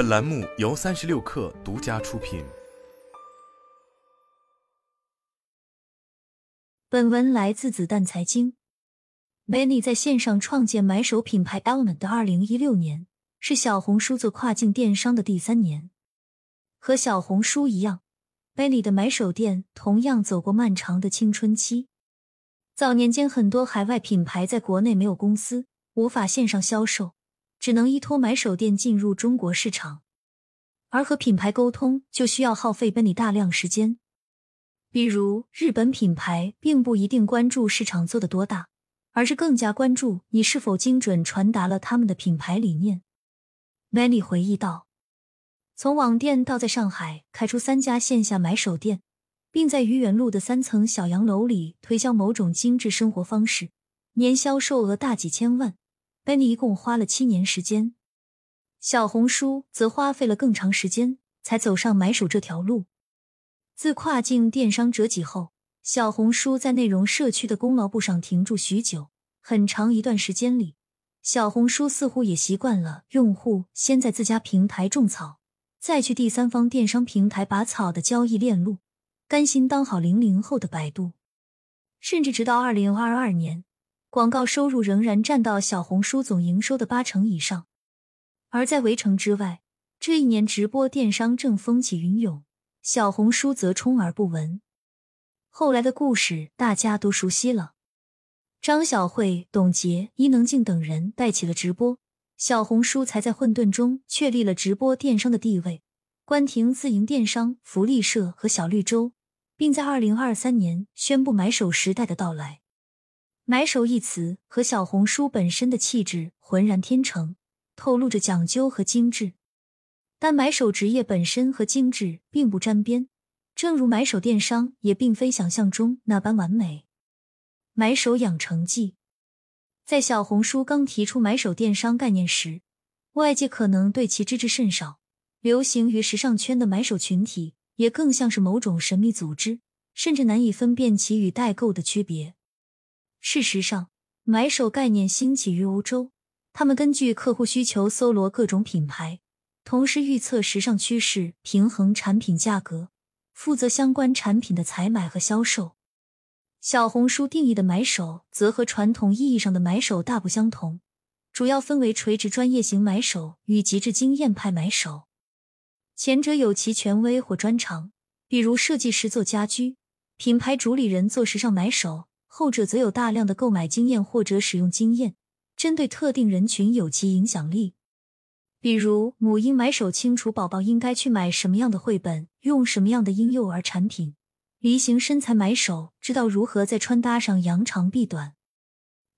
本栏目由三十六氪独家出品。本文来自子弹财经。Many 在线上创建买手品牌 Element 的二零一六年，是小红书做跨境电商的第三年。和小红书一样，Many 的买手店同样走过漫长的青春期。早年间，很多海外品牌在国内没有公司，无法线上销售，只能依托买手店进入中国市场。而和品牌沟通，就需要耗费 Many 大量时间。比如，日本品牌并不一定关注市场做得多大，而是更加关注你是否精准传达了他们的品牌理念。Many 回忆道：“从网店到在上海开出三家线下买手店。”并在愚园路的三层小洋楼里推销某种精致生活方式，年销售额大几千万。Benny 一共花了七年时间，小红书则花费了更长时间才走上买手这条路。自跨境电商折戟后，小红书在内容社区的功劳簿上停住许久。很长一段时间里，小红书似乎也习惯了用户先在自家平台种草，再去第三方电商平台拔草的交易链路。甘心当好零零后的百度，甚至直到二零二二年，广告收入仍然占到小红书总营收的八成以上。而在围城之外，这一年直播电商正风起云涌，小红书则充耳不闻。后来的故事大家都熟悉了，张小慧、董洁、伊能静等人带起了直播，小红书才在混沌中确立了直播电商的地位。关停自营电商、福利社和小绿洲。并在二零二三年宣布“买手时代”的到来。“买手”一词和小红书本身的气质浑然天成，透露着讲究和精致。但买手职业本身和精致并不沾边，正如买手电商也并非想象中那般完美。买手养成记，在小红书刚提出买手电商概念时，外界可能对其知之甚少。流行于时尚圈的买手群体。也更像是某种神秘组织，甚至难以分辨其与代购的区别。事实上，买手概念兴起于欧洲，他们根据客户需求搜罗各种品牌，同时预测时尚趋势，平衡产品价格，负责相关产品的采买和销售。小红书定义的买手，则和传统意义上的买手大不相同，主要分为垂直专业型买手与极致经验派买手。前者有其权威或专长，比如设计师做家居，品牌主理人做时尚买手；后者则有大量的购买经验或者使用经验，针对特定人群有其影响力。比如母婴买手清楚宝宝应该去买什么样的绘本，用什么样的婴幼儿产品；梨形身材买手知道如何在穿搭上扬长避短。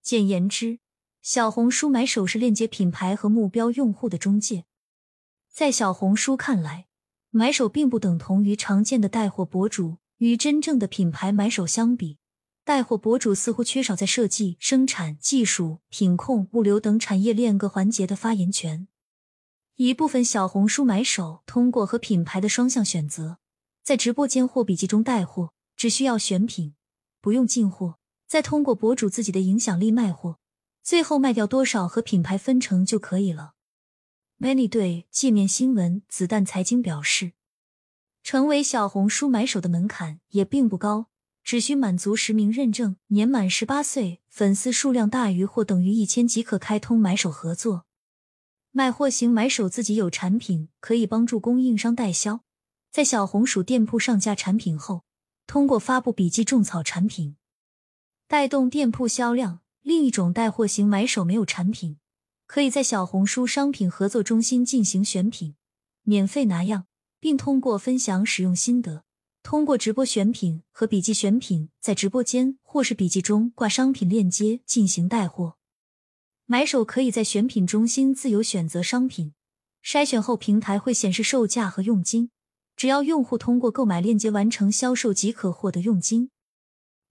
简言之，小红书买手是链接品牌和目标用户的中介。在小红书看来，买手并不等同于常见的带货博主。与真正的品牌买手相比，带货博主似乎缺少在设计、生产、技术、品控、物流等产业链各环节的发言权。一部分小红书买手通过和品牌的双向选择，在直播间或笔记中带货，只需要选品，不用进货，再通过博主自己的影响力卖货，最后卖掉多少和品牌分成就可以了。Many 对界面新闻、子弹财经表示，成为小红书买手的门槛也并不高，只需满足实名认证，年满十八岁，粉丝数量大于或等于一千即可开通买手合作。卖货型买手自己有产品，可以帮助供应商代销，在小红书店铺上架产品后，通过发布笔记种草产品，带动店铺销量。另一种带货型买手没有产品。可以在小红书商品合作中心进行选品，免费拿样，并通过分享使用心得，通过直播选品和笔记选品，在直播间或是笔记中挂商品链接进行带货。买手可以在选品中心自由选择商品，筛选后平台会显示售价和佣金，只要用户通过购买链接完成销售即可获得佣金。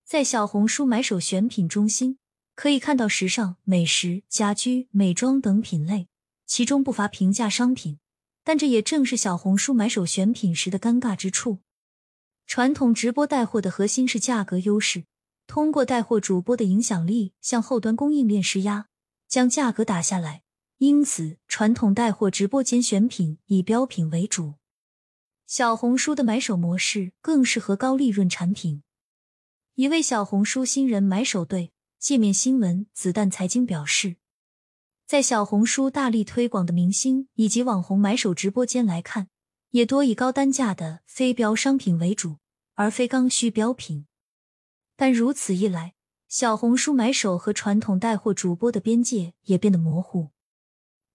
在小红书买手选品中心。可以看到时尚、美食、家居、美妆等品类，其中不乏平价商品。但这也正是小红书买手选品时的尴尬之处。传统直播带货的核心是价格优势，通过带货主播的影响力向后端供应链施压，将价格打下来，因此传统带货直播间选品以标品为主。小红书的买手模式更适合高利润产品。一位小红书新人买手对界面新闻子弹财经表示，在小红书大力推广的明星以及网红买手直播间来看，也多以高单价的非标商品为主，而非刚需标品。但如此一来，小红书买手和传统带货主播的边界也变得模糊。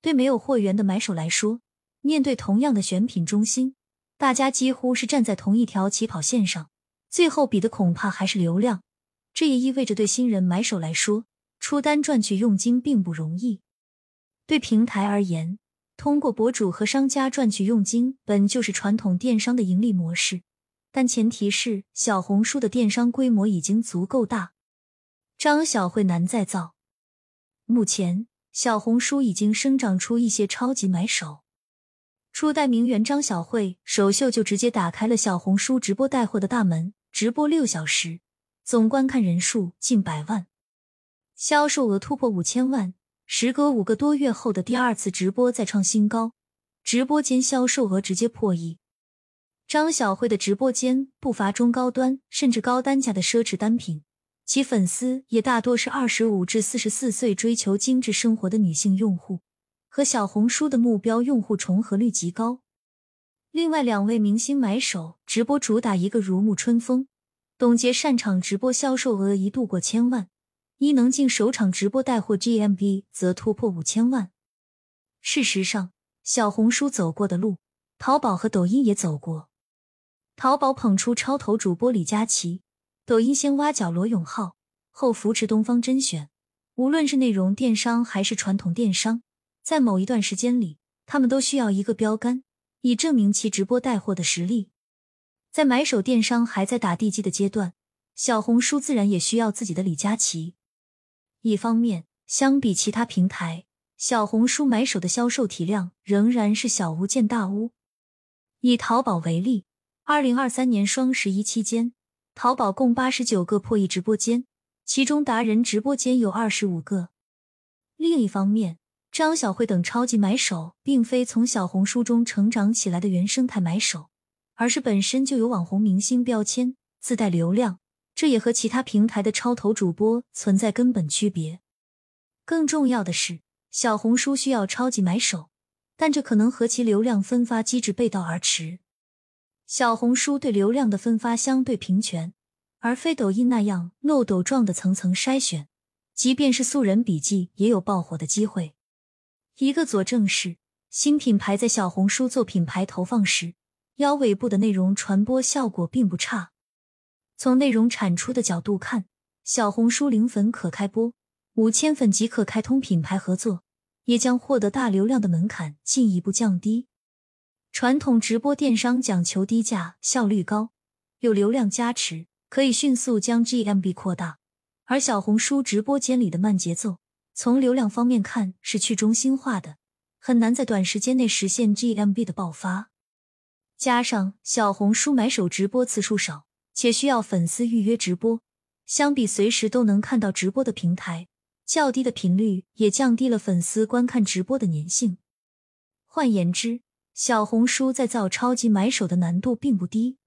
对没有货源的买手来说，面对同样的选品中心，大家几乎是站在同一条起跑线上，最后比的恐怕还是流量。这也意味着对新人买手来说，出单赚取佣金并不容易。对平台而言，通过博主和商家赚取佣金本就是传统电商的盈利模式，但前提是小红书的电商规模已经足够大。张小慧难再造。目前，小红书已经生长出一些超级买手。初代名媛张小慧首秀就直接打开了小红书直播带货的大门，直播六小时，总观看人数近百万，销售额突破五千万。时隔五个多月后的第二次直播再创新高，直播间销售额直接破亿。张小慧的直播间不乏中高端甚至高单价的奢侈单品。其粉丝也大多是二十五至四十四岁追求精致生活的女性用户，和小红书的目标用户重合率极高。另外两位明星买手直播主打一个如沐春风，董洁擅长直播销售额一度过千万，伊能静首场直播带货 GMV 则突破五千万。事实上，小红书走过的路，淘宝和抖音也走过。淘宝捧出超头主播李佳琦。抖音先挖角罗永浩，后扶持东方甄选。无论是内容电商还是传统电商，在某一段时间里，他们都需要一个标杆，以证明其直播带货的实力。在买手电商还在打地基的阶段，小红书自然也需要自己的李佳琦。一方面，相比其他平台，小红书买手的销售体量仍然是小巫见大巫。以淘宝为例，二零二三年双十一期间。淘宝共八十九个破亿直播间，其中达人直播间有二十五个。另一方面，张小慧等超级买手并非从小红书中成长起来的原生态买手，而是本身就有网红明星标签，自带流量，这也和其他平台的超头主播存在根本区别。更重要的是，小红书需要超级买手，但这可能和其流量分发机制背道而驰。小红书对流量的分发相对平权，而非抖音那样漏斗状的层层筛选。即便是素人笔记，也有爆火的机会。一个佐证是，新品牌在小红书做品牌投放时，腰尾部的内容传播效果并不差。从内容产出的角度看，小红书零粉可开播，五千粉即可开通品牌合作，也将获得大流量的门槛进一步降低。传统直播电商讲求低价、效率高，有流量加持，可以迅速将 GMB 扩大。而小红书直播间里的慢节奏，从流量方面看是去中心化的，很难在短时间内实现 GMB 的爆发。加上小红书买手直播次数少，且需要粉丝预约直播，相比随时都能看到直播的平台，较低的频率也降低了粉丝观看直播的粘性。换言之，小红书在造超级买手的难度并不低。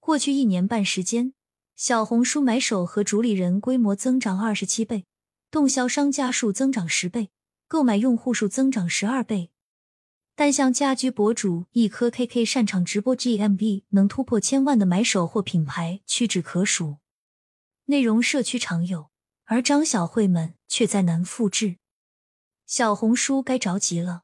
过去一年半时间，小红书买手和主理人规模增长二十七倍，动销商家数增长十倍，购买用户数增长十二倍。但像家居博主一颗 KK 擅长直播 GMV 能突破千万的买手或品牌屈指可数。内容社区常有，而张小慧们却再难复制。小红书该着急了。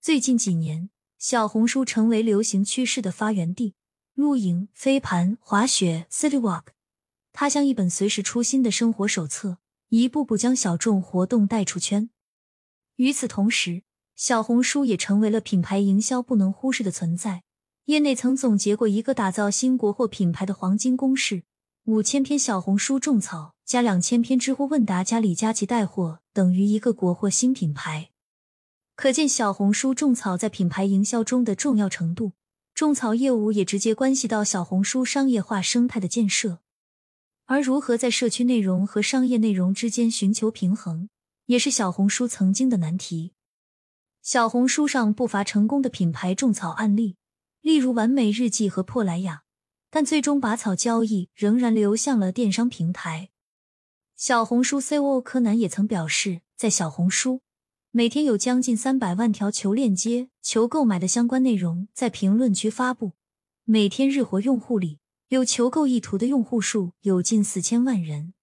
最近几年。小红书成为流行趋势的发源地，露营、飞盘、滑雪、City Walk，它像一本随时出新的生活手册，一步步将小众活动带出圈。与此同时，小红书也成为了品牌营销不能忽视的存在。业内曾总结过一个打造新国货品牌的黄金公式：五千篇小红书种草加两千篇知乎问答加李佳琦带货，等于一个国货新品牌。可见小红书种草在品牌营销中的重要程度。种草业务也直接关系到小红书商业化生态的建设，而如何在社区内容和商业内容之间寻求平衡，也是小红书曾经的难题。小红书上不乏成功的品牌种草案例，例如完美日记和珀莱雅，但最终拔草交易仍然流向了电商平台。小红书 COO 柯南也曾表示，在小红书，每天有将近三百万条求链接、求购买的相关内容在评论区发布，每天日活用户里有求购意图的用户数有近四千万人。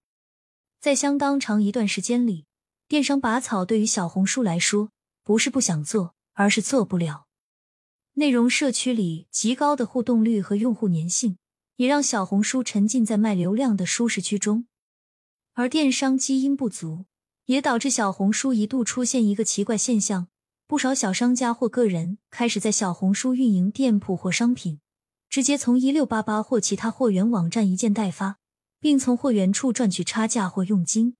在相当长一段时间里，电商拔草对于小红书来说。不是不想做，而是做不了。内容社区里极高的互动率和用户粘性，也让小红书沉浸在卖流量的舒适区中。而电商基因不足，也导致小红书一度出现一个奇怪现象：不少小商家或个人开始在小红书运营店铺或商品，直接从一六八八或其他货源网站一件代发，并从货源处赚取差价或佣金。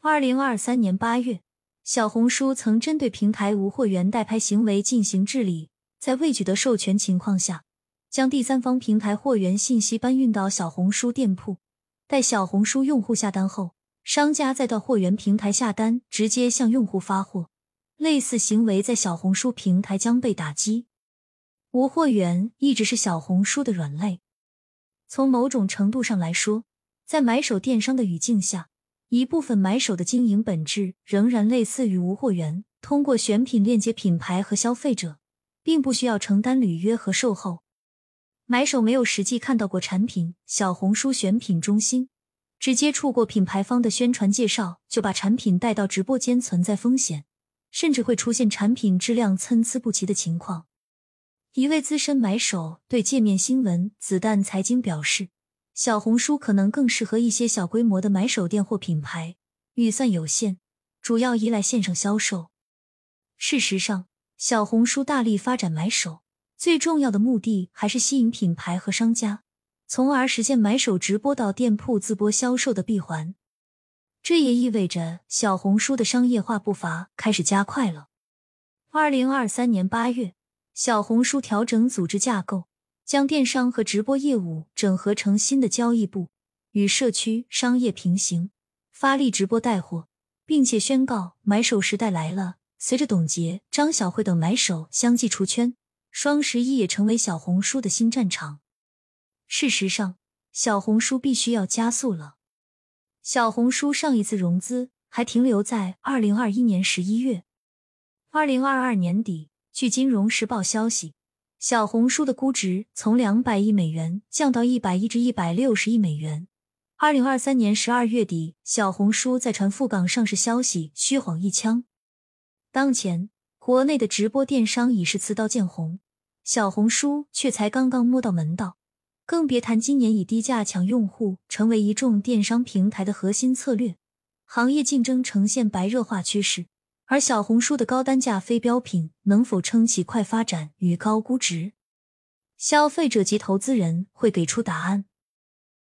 二零二三年八月。小红书曾针对平台无货源代拍行为进行治理，在未取得授权情况下，将第三方平台货源信息搬运到小红书店铺，待小红书用户下单后，商家再到货源平台下单，直接向用户发货。类似行为在小红书平台将被打击。无货源一直是小红书的软肋。从某种程度上来说，在买手电商的语境下。一部分买手的经营本质仍然类似于无货源，通过选品链接品牌和消费者，并不需要承担履约和售后。买手没有实际看到过产品，小红书选品中心只接触过品牌方的宣传介绍，就把产品带到直播间，存在风险，甚至会出现产品质量参差不齐的情况。一位资深买手对界面新闻子弹财经表示。小红书可能更适合一些小规模的买手店或品牌，预算有限，主要依赖线上销售。事实上，小红书大力发展买手，最重要的目的还是吸引品牌和商家，从而实现买手直播到店铺自播销售的闭环。这也意味着小红书的商业化步伐开始加快了。二零二三年八月，小红书调整组织架构。将电商和直播业务整合成新的交易部，与社区商业平行，发力直播带货，并且宣告买手时代来了。随着董洁、张小慧等买手相继出圈，双十一也成为小红书的新战场。事实上，小红书必须要加速了。小红书上一次融资还停留在二零二一年十一月，二零二二年底，据金融时报消息。小红书的估值从两百亿美元降到一百亿至一百六十亿美元。二零二三年十二月底，小红书在传赴港上市消息虚晃一枪。当前，国内的直播电商已是刺刀见红，小红书却才刚刚摸到门道，更别谈今年以低价抢用户成为一众电商平台的核心策略，行业竞争呈现白热化趋势。而小红书的高单价非标品能否撑起快发展与高估值？消费者及投资人会给出答案。